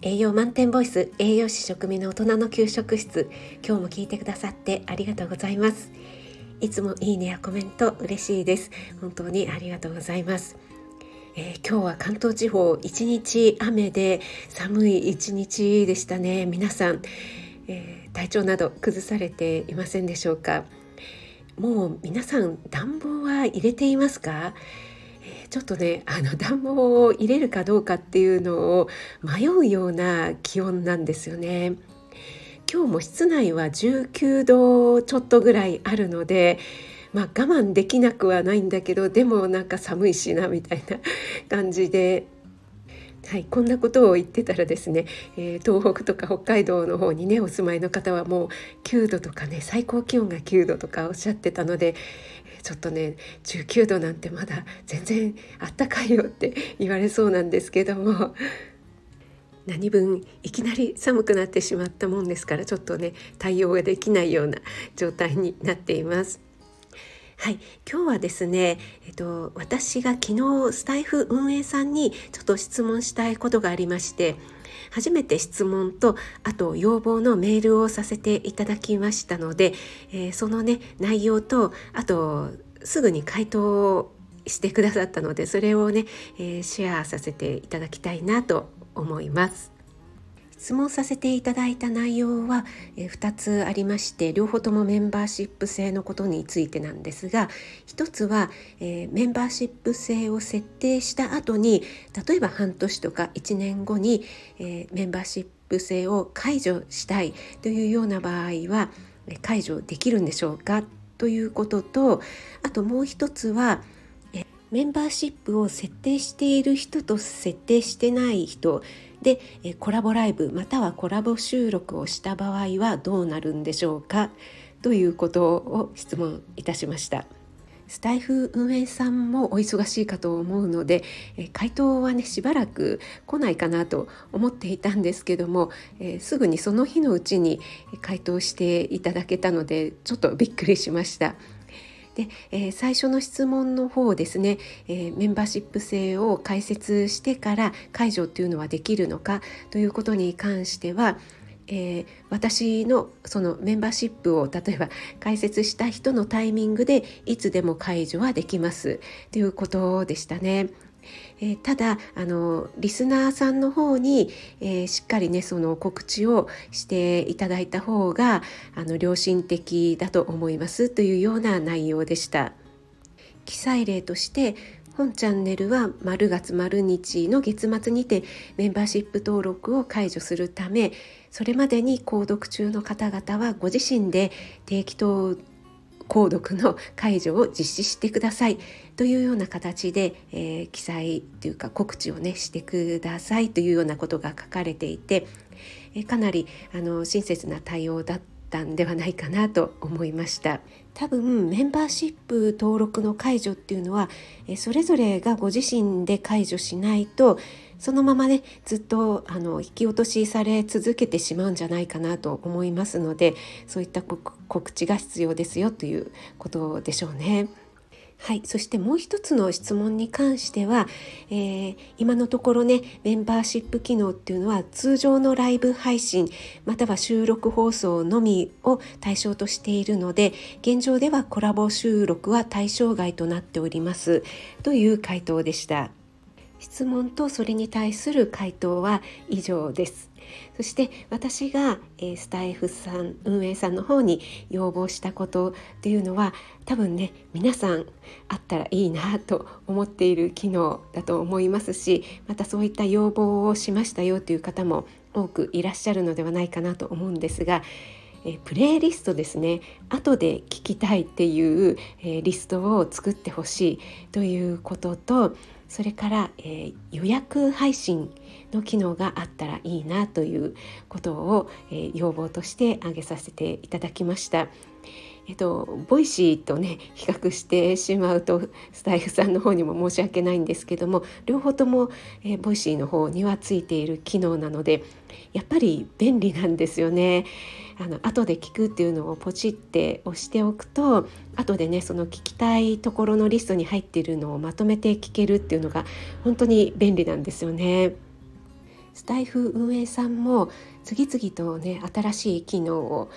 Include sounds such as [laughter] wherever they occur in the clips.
栄養満点ボイス栄養士食味の大人の給食室。今日も聞いてくださってありがとうございます。いつもいいねやコメント嬉しいです。本当にありがとうございます。えー、今日は関東地方一日雨で寒い一日でしたね。皆さん、えー、体調など崩されていませんでしょうか？もう皆さん暖房は入れていますか？ちょっとねあの暖房を入れるかどうかっていうのを迷うような気温なんですよね。今日も室内は19度ちょっとぐらいあるので、まあ、我慢できなくはないんだけどでもなんか寒いしなみたいな [laughs] 感じではい、こんなことを言ってたらですね、えー、東北とか北海道の方にねお住まいの方はもう9度とかね最高気温が9度とかおっしゃってたのでちょっとね19度なんてまだ全然あったかいよって言われそうなんですけども何分いきなり寒くなってしまったもんですからちょっとね対応ができないような状態になっています。はい、今日はですね、えっと、私が昨日スタイフ運営さんにちょっと質問したいことがありまして初めて質問とあと要望のメールをさせていただきましたので、えー、そのね内容とあとすぐに回答をしてくださったのでそれをね、えー、シェアさせていただきたいなと思います。質問させていただいた内容は、2つありまして両方ともメンバーシップ制のことについてなんですが1つは、メンバーシップ制を設定した後に例えば半年とか1年後に、メンバーシップ制を解除したいというような場合は解除できるんでしょうか？ということとあともう一つはメンバーシップを設定している人と設定してない人でコラボライブまたはコラボ収録をした場合はどうなるんでしょうか？ということを質問いたしました。スタイフ運営さんもお忙しいかと思うので回答はねしばらく来ないかなと思っていたんですけども、えー、すぐにその日のうちに回答していただけたのでちょっとびっくりしました。で、えー、最初の質問の方ですね、えー、メンバーシップ制を開設してから解除っていうのはできるのかということに関しては、えー、私のそのメンバーシップを例えば開設した人のタイミングでいつでも解除はできますということでしたね。えー、ただあのリスナーさんの方に、えー、しっかりねその告知をしていただいた方があの良心的だと思いますというような内容でした。記載例として本チャンネルは丸月丸日の月末にてメンバーシップ登録を解除するためそれまでに購読中の方々はご自身で定期登購読の解除を実施してくださいというような形で、えー、記載というか告知をねしてくださいというようなことが書かれていて、えー、かなりあの親切な対応だったんではないかなと思いました多分メンバーシップ登録の解除っていうのはえそれぞれがご自身で解除しないとそのままねずっとあの引き落としされ続けてしまうんじゃないかなと思いますのでそういった告知が必要ですよということでしょうね。はい、そしてもう一つの質問に関しては、えー、今のところねメンバーシップ機能っていうのは通常のライブ配信または収録放送のみを対象としているので現状ではコラボ収録は対象外となっておりますという回答でした。質問とそれに対する回答は以上です。そして私が、えスタイフさん運営さんの方に要望したことっていうのは多分ね皆さんあったらいいなと思っている機能だと思いますしまたそういった要望をしましたよという方も多くいらっしゃるのではないかなと思うんですがえプレイリストですね。後で聞きたいっていう、えリストを作ってほしいということとそれから、えー、予約配信の機能があったらいいなということを、えー、要望として挙げさせていただきました。えっと、 Voicy とね比較してしまうとスタエフさんの方にも申し訳ないんですけども両方とも、えー、 Voicy の方にはついている機能なのでやっぱり便利なんですよね。あの後で聞くっていうのをポチって押しておくと後でねその聞きたいところのリストに入っているのをまとめて聞けるっていうのが本当に便利なんですよね。スタイフ運営さんも次々とね新しい機能を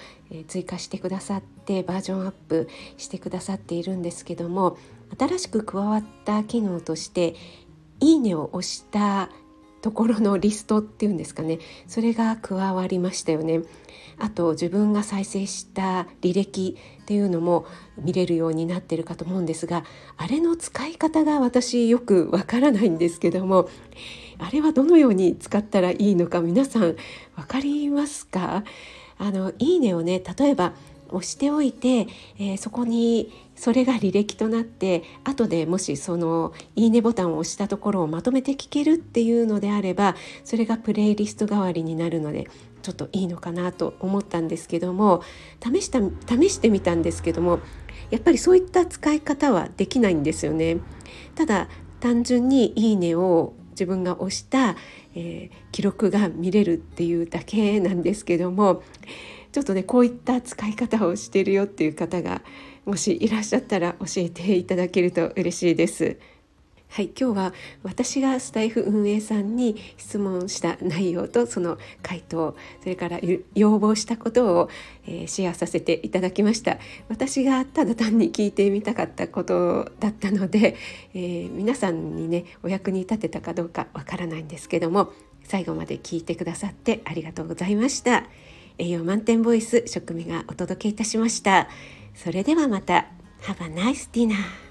追加してくださってバージョンアップしてくださっているんですけども新しく加わった機能として「いいね」を押したところのリストっていうんですかねそれが加わりましたよね。あと自分が再生した履歴っていうのも見れるようになってるかと思うんですがあれの使い方が私よくわからないんですけどもあれはどのように使ったらいいのか皆さん分かりますか？あのいいねをね例えば押しておいて、えー、そこにそれが履歴となって後でもしその「いいね」ボタンを押したところをまとめて聞けるっていうのであればそれがプレイリスト代わりになるのでちょっといいのかなと思ったんですけども試した試してみたんですけどもやっぱりそういった使い方はできないんですよね。ただ単純に「いいね」を自分が押した、えー、記録が見れるっていうだけなんですけどもちょっとねこういった使い方をしてるよっていう方がもしいらっしゃったら教えていただけると嬉しいです。はい、今日は私がスタイフ運営さんに質問した内容とその回答それから要望したことを、えー、シェアさせていただきました私がただ単に聞いてみたかったことだったので、えー、皆さんにねお役に立てたかどうかわからないんですけども最後まで聞いてくださってありがとうございました栄養満点ボイス食味がお届けいたしました。それではまた。Have a nice dinner